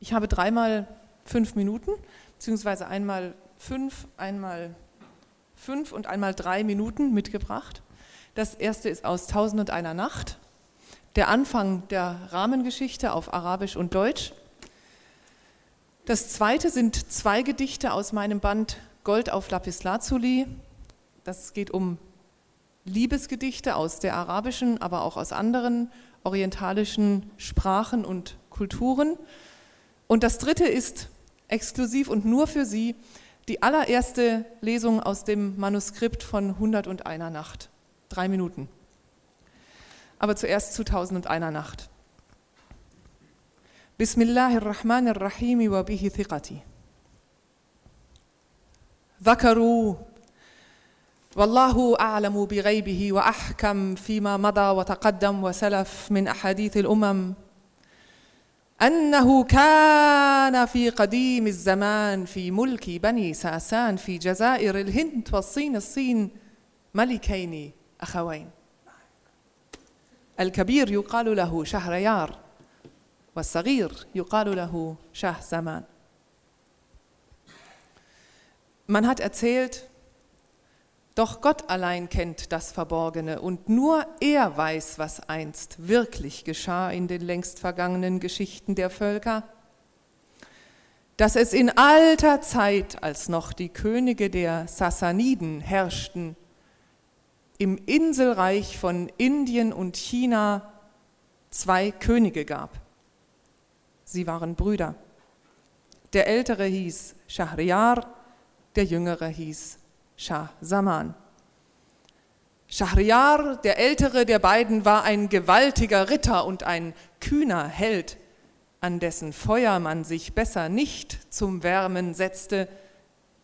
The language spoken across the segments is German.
Ich habe dreimal fünf Minuten, beziehungsweise einmal fünf, einmal fünf und einmal drei Minuten mitgebracht. Das erste ist aus Tausend und einer Nacht, der Anfang der Rahmengeschichte auf Arabisch und Deutsch. Das zweite sind zwei Gedichte aus meinem Band Gold auf Lapislazuli. Das geht um Liebesgedichte aus der arabischen, aber auch aus anderen orientalischen Sprachen und Kulturen. Und das dritte ist exklusiv und nur für Sie die allererste Lesung aus dem Manuskript von 101 Nacht. Drei Minuten. Aber zuerst zu 1001 Nacht. Bismillahirrahmanirrahim wa bihi thiqati. ذكروا والله أعلم بغيبه وأحكم فيما مضى وتقدم وسلف من أحاديث الأمم أنه كان في قديم الزمان في ملك بني ساسان في جزائر الهند والصين الصين ملكين أخوين. الكبير يقال له شهريار والصغير يقال له شاه زمان. Man hat erzählt, doch Gott allein kennt das Verborgene und nur er weiß, was einst wirklich geschah in den längst vergangenen Geschichten der Völker. Dass es in alter Zeit, als noch die Könige der Sassaniden herrschten, im Inselreich von Indien und China zwei Könige gab. Sie waren Brüder. Der ältere hieß Shahriar, der jüngere hieß Shah Saman. Schahriar, der ältere der beiden, war ein gewaltiger Ritter und ein kühner Held, an dessen Feuer man sich besser nicht zum Wärmen setzte,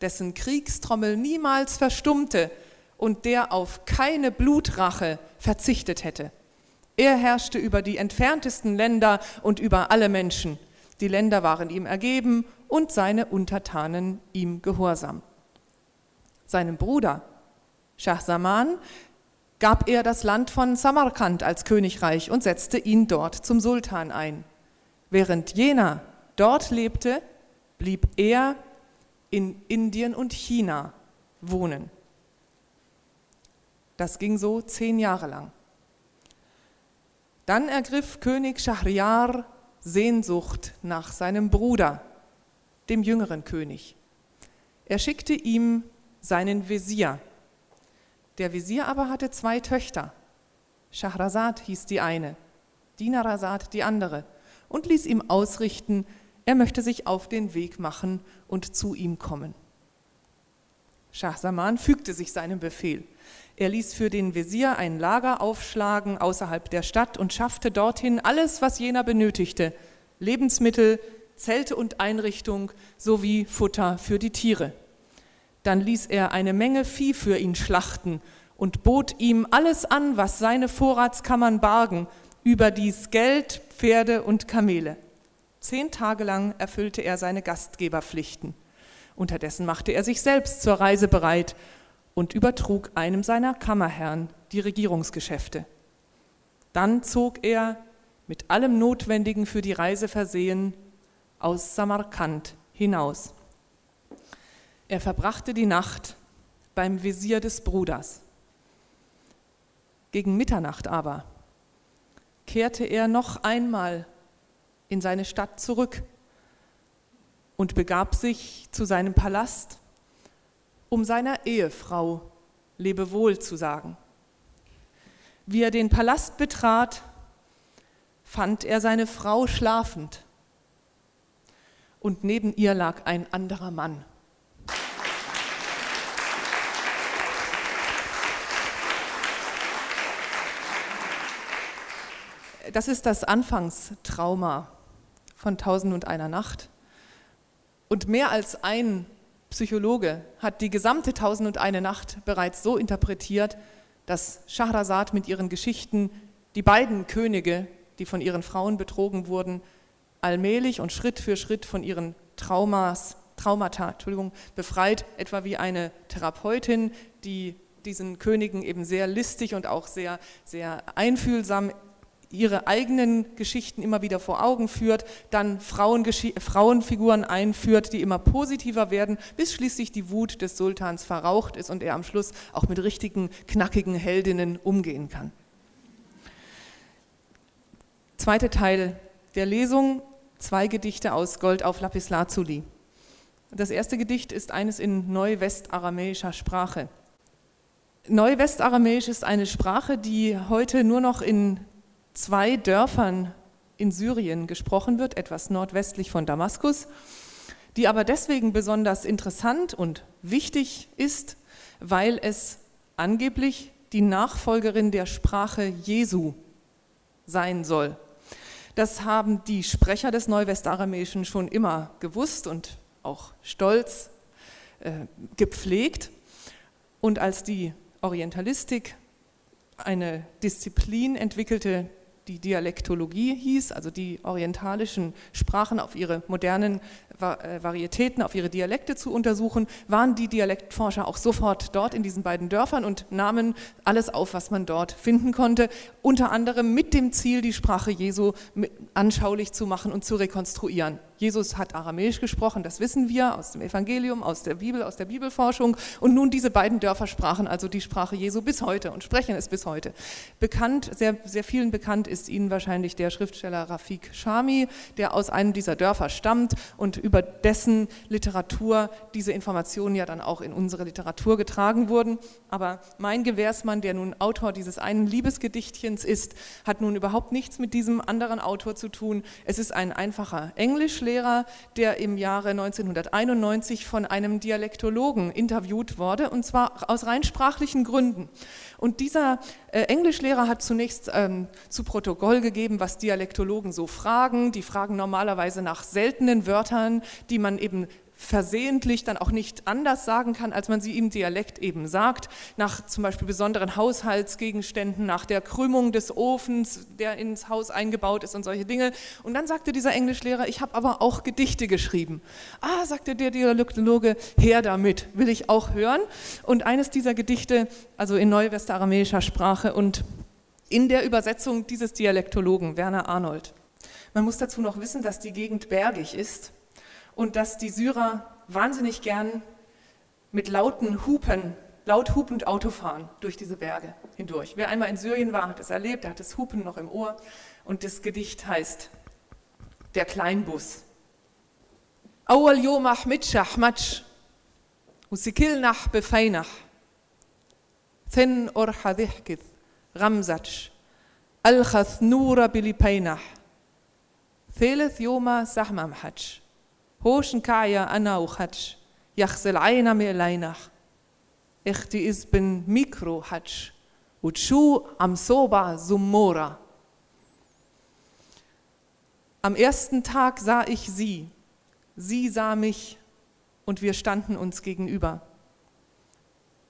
dessen Kriegstrommel niemals verstummte und der auf keine Blutrache verzichtet hätte. Er herrschte über die entferntesten Länder und über alle Menschen. Die Länder waren ihm ergeben und seine Untertanen ihm gehorsam seinem Bruder Shah Saman, gab er das Land von Samarkand als Königreich und setzte ihn dort zum Sultan ein. Während jener dort lebte, blieb er in Indien und China wohnen. Das ging so zehn Jahre lang. Dann ergriff König Schahriar Sehnsucht nach seinem Bruder, dem jüngeren König. Er schickte ihm seinen Visier. Der Visier aber hatte zwei Töchter. Schahrazad hieß die eine, Dinarazad die andere, und ließ ihm ausrichten, er möchte sich auf den Weg machen und zu ihm kommen. Schah Saman fügte sich seinem Befehl. Er ließ für den Visier ein Lager aufschlagen außerhalb der Stadt und schaffte dorthin alles, was jener benötigte: Lebensmittel, Zelte und Einrichtung sowie Futter für die Tiere. Dann ließ er eine Menge Vieh für ihn schlachten und bot ihm alles an, was seine Vorratskammern bargen, überdies Geld, Pferde und Kamele. Zehn Tage lang erfüllte er seine Gastgeberpflichten. Unterdessen machte er sich selbst zur Reise bereit und übertrug einem seiner Kammerherren die Regierungsgeschäfte. Dann zog er, mit allem Notwendigen für die Reise versehen, aus Samarkand hinaus. Er verbrachte die Nacht beim Visier des Bruders. Gegen Mitternacht aber kehrte er noch einmal in seine Stadt zurück und begab sich zu seinem Palast, um seiner Ehefrau Lebewohl zu sagen. Wie er den Palast betrat, fand er seine Frau schlafend und neben ihr lag ein anderer Mann. Das ist das Anfangstrauma von Tausend und einer Nacht. Und mehr als ein Psychologe hat die gesamte Tausend und eine Nacht bereits so interpretiert, dass Schahrazad mit ihren Geschichten die beiden Könige, die von ihren Frauen betrogen wurden, allmählich und Schritt für Schritt von ihren Traumas, Traumata Entschuldigung, befreit, etwa wie eine Therapeutin, die diesen Königen eben sehr listig und auch sehr, sehr einfühlsam ihre eigenen Geschichten immer wieder vor Augen führt, dann Frauenfiguren einführt, die immer positiver werden, bis schließlich die Wut des Sultans verraucht ist und er am Schluss auch mit richtigen, knackigen Heldinnen umgehen kann. Zweiter Teil der Lesung, zwei Gedichte aus Gold auf Lapislazuli. Das erste Gedicht ist eines in neuwestaramäischer Sprache. Neuwestaramäisch ist eine Sprache, die heute nur noch in zwei Dörfern in Syrien gesprochen wird, etwas nordwestlich von Damaskus, die aber deswegen besonders interessant und wichtig ist, weil es angeblich die Nachfolgerin der Sprache Jesu sein soll. Das haben die Sprecher des Neuwestaramäischen schon immer gewusst und auch stolz äh, gepflegt. Und als die Orientalistik eine Disziplin entwickelte, die Dialektologie hieß, also die orientalischen Sprachen auf ihre modernen äh, Varietäten, auf ihre Dialekte zu untersuchen, waren die Dialektforscher auch sofort dort in diesen beiden Dörfern und nahmen alles auf, was man dort finden konnte, unter anderem mit dem Ziel, die Sprache Jesu anschaulich zu machen und zu rekonstruieren. Jesus hat Aramäisch gesprochen, das wissen wir aus dem Evangelium, aus der Bibel, aus der Bibelforschung. Und nun diese beiden Dörfer sprachen also die Sprache Jesu bis heute und sprechen es bis heute. Bekannt, sehr, sehr vielen bekannt ist Ihnen wahrscheinlich der Schriftsteller Rafik Shami, der aus einem dieser Dörfer stammt und über dessen Literatur diese Informationen ja dann auch in unsere Literatur getragen wurden. Aber mein Gewährsmann, der nun Autor dieses einen Liebesgedichtchens ist, hat nun überhaupt nichts mit diesem anderen Autor zu tun. Es ist ein einfacher Englischlehrer, der im Jahre 1991 von einem Dialektologen interviewt wurde, und zwar aus rein sprachlichen Gründen. Und dieser äh, Englischlehrer hat zunächst ähm, zu Protokoll gegeben, was Dialektologen so fragen. Die fragen normalerweise nach seltenen Wörtern, die man eben versehentlich dann auch nicht anders sagen kann, als man sie im Dialekt eben sagt, nach zum Beispiel besonderen Haushaltsgegenständen, nach der Krümmung des Ofens, der ins Haus eingebaut ist und solche Dinge. Und dann sagte dieser Englischlehrer, ich habe aber auch Gedichte geschrieben. Ah, sagte der Dialektologe, her damit, will ich auch hören. Und eines dieser Gedichte, also in neuwestaramäischer Sprache und in der Übersetzung dieses Dialektologen, Werner Arnold. Man muss dazu noch wissen, dass die Gegend bergig ist und dass die Syrer wahnsinnig gern mit lauten Hupen, laut hupend Auto fahren durch diese Berge hindurch. Wer einmal in Syrien war, hat es erlebt, er hat das Hupen noch im Ohr. Und das Gedicht heißt Der Kleinbus. أول يوم أحمدش أحمدش وسكيلنح بفينح ثن أرحى ذحكث غمزتش ألخث نورة بلبينح ثالث يوم سحممحتش Hoschenkaya anauchatsch, jachsel aina mir leinach. Echti isben mikro hatsch, ut schu am soba summora. Am ersten Tag sah ich sie, sie sah mich und wir standen uns gegenüber.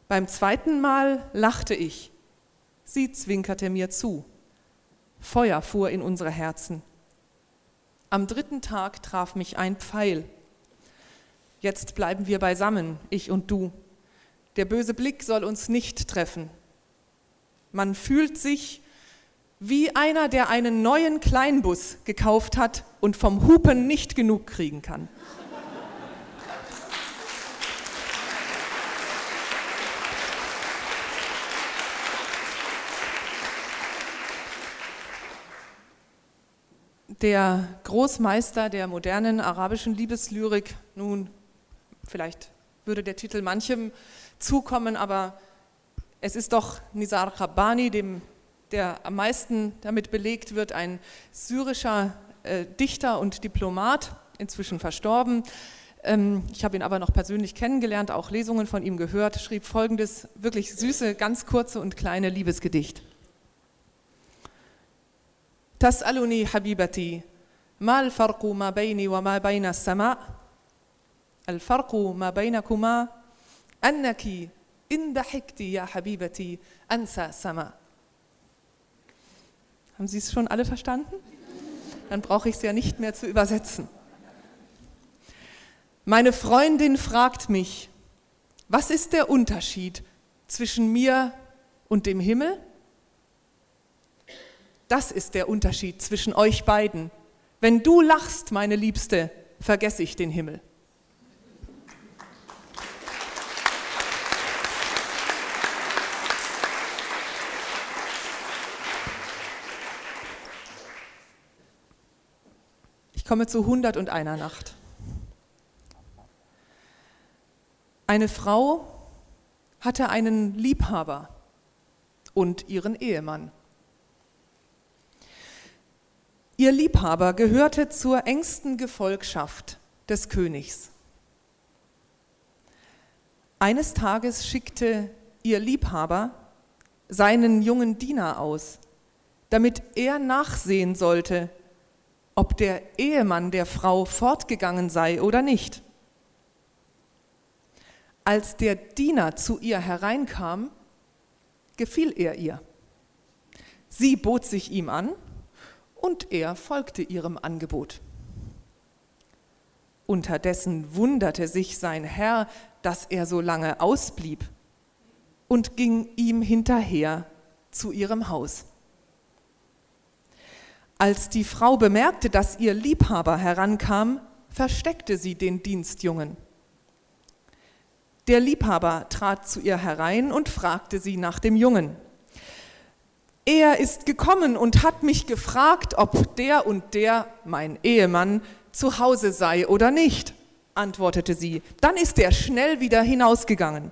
Beim zweiten Mal lachte ich, sie zwinkerte mir zu. Feuer fuhr in unsere Herzen. Am dritten Tag traf mich ein Pfeil. Jetzt bleiben wir beisammen, ich und du. Der böse Blick soll uns nicht treffen. Man fühlt sich wie einer, der einen neuen Kleinbus gekauft hat und vom Hupen nicht genug kriegen kann. Der Großmeister der modernen arabischen Liebeslyrik. Nun, vielleicht würde der Titel manchem zukommen, aber es ist doch Nizar Rabbani, dem, der am meisten damit belegt wird, ein syrischer äh, Dichter und Diplomat, inzwischen verstorben. Ähm, ich habe ihn aber noch persönlich kennengelernt, auch Lesungen von ihm gehört, schrieb folgendes wirklich süße, ganz kurze und kleine Liebesgedicht. تسألني حبيبتي ما الفرق ما بيني وما بين السماء الفرق ما بينكما أنك إن ضحكت يا حبيبتي أنسى السماء Haben Sie es schon alle verstanden? Dann brauche ich es ja nicht mehr zu übersetzen. Meine Freundin fragt mich, was ist der Unterschied zwischen mir und dem Himmel? Das ist der Unterschied zwischen euch beiden. Wenn du lachst, meine Liebste, vergesse ich den Himmel. Ich komme zu 101 Nacht. Eine Frau hatte einen Liebhaber und ihren Ehemann. Ihr Liebhaber gehörte zur engsten Gefolgschaft des Königs. Eines Tages schickte ihr Liebhaber seinen jungen Diener aus, damit er nachsehen sollte, ob der Ehemann der Frau fortgegangen sei oder nicht. Als der Diener zu ihr hereinkam, gefiel er ihr. Sie bot sich ihm an und er folgte ihrem Angebot. Unterdessen wunderte sich sein Herr, dass er so lange ausblieb und ging ihm hinterher zu ihrem Haus. Als die Frau bemerkte, dass ihr Liebhaber herankam, versteckte sie den Dienstjungen. Der Liebhaber trat zu ihr herein und fragte sie nach dem Jungen. Er ist gekommen und hat mich gefragt, ob der und der, mein Ehemann, zu Hause sei oder nicht, antwortete sie. Dann ist er schnell wieder hinausgegangen.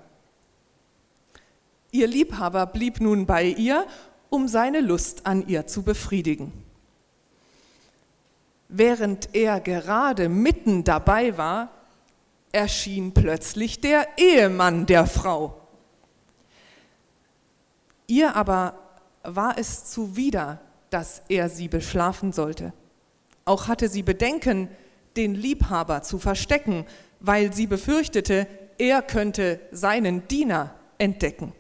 Ihr Liebhaber blieb nun bei ihr, um seine Lust an ihr zu befriedigen. Während er gerade mitten dabei war, erschien plötzlich der Ehemann der Frau. Ihr aber war es zuwider, dass er sie beschlafen sollte. Auch hatte sie Bedenken, den Liebhaber zu verstecken, weil sie befürchtete, er könnte seinen Diener entdecken.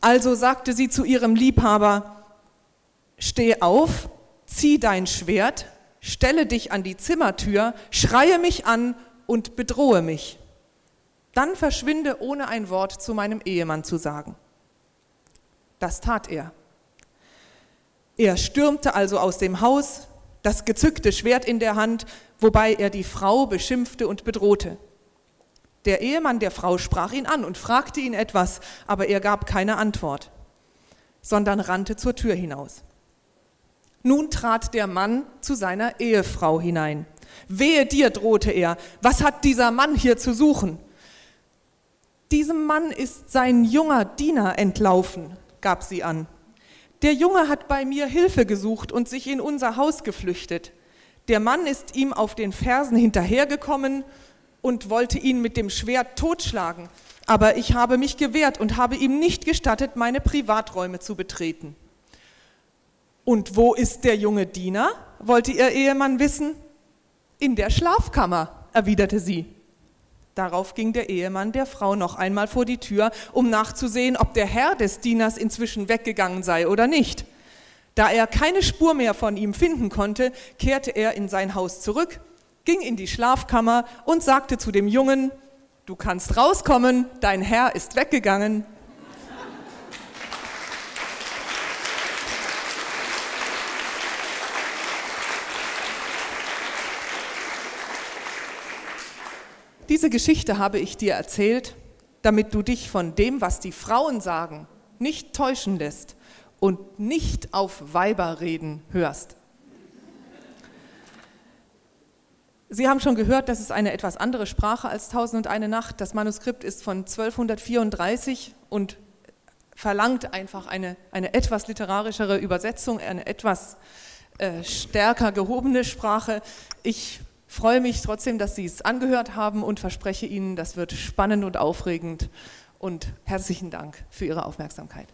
Also sagte sie zu ihrem Liebhaber, steh auf, zieh dein Schwert, stelle dich an die Zimmertür, schreie mich an und bedrohe mich. Dann verschwinde ohne ein Wort zu meinem Ehemann zu sagen. Das tat er. Er stürmte also aus dem Haus, das gezückte Schwert in der Hand, wobei er die Frau beschimpfte und bedrohte. Der Ehemann der Frau sprach ihn an und fragte ihn etwas, aber er gab keine Antwort, sondern rannte zur Tür hinaus. Nun trat der Mann zu seiner Ehefrau hinein. Wehe dir, drohte er, was hat dieser Mann hier zu suchen? Diesem Mann ist sein junger Diener entlaufen, gab sie an. Der Junge hat bei mir Hilfe gesucht und sich in unser Haus geflüchtet. Der Mann ist ihm auf den Fersen hinterhergekommen und wollte ihn mit dem Schwert totschlagen. Aber ich habe mich gewehrt und habe ihm nicht gestattet, meine Privaträume zu betreten. Und wo ist der junge Diener? wollte ihr Ehemann wissen. In der Schlafkammer, erwiderte sie. Darauf ging der Ehemann der Frau noch einmal vor die Tür, um nachzusehen, ob der Herr des Dieners inzwischen weggegangen sei oder nicht. Da er keine Spur mehr von ihm finden konnte, kehrte er in sein Haus zurück, ging in die Schlafkammer und sagte zu dem Jungen, Du kannst rauskommen, dein Herr ist weggegangen. Diese Geschichte habe ich dir erzählt, damit du dich von dem, was die Frauen sagen, nicht täuschen lässt und nicht auf Weiberreden hörst. Sie haben schon gehört, das ist eine etwas andere Sprache als Tausend und eine Nacht. Das Manuskript ist von 1234 und verlangt einfach eine, eine etwas literarischere Übersetzung, eine etwas äh, stärker gehobene Sprache. Ich freue mich trotzdem, dass Sie es angehört haben und verspreche Ihnen, das wird spannend und aufregend. Und herzlichen Dank für Ihre Aufmerksamkeit.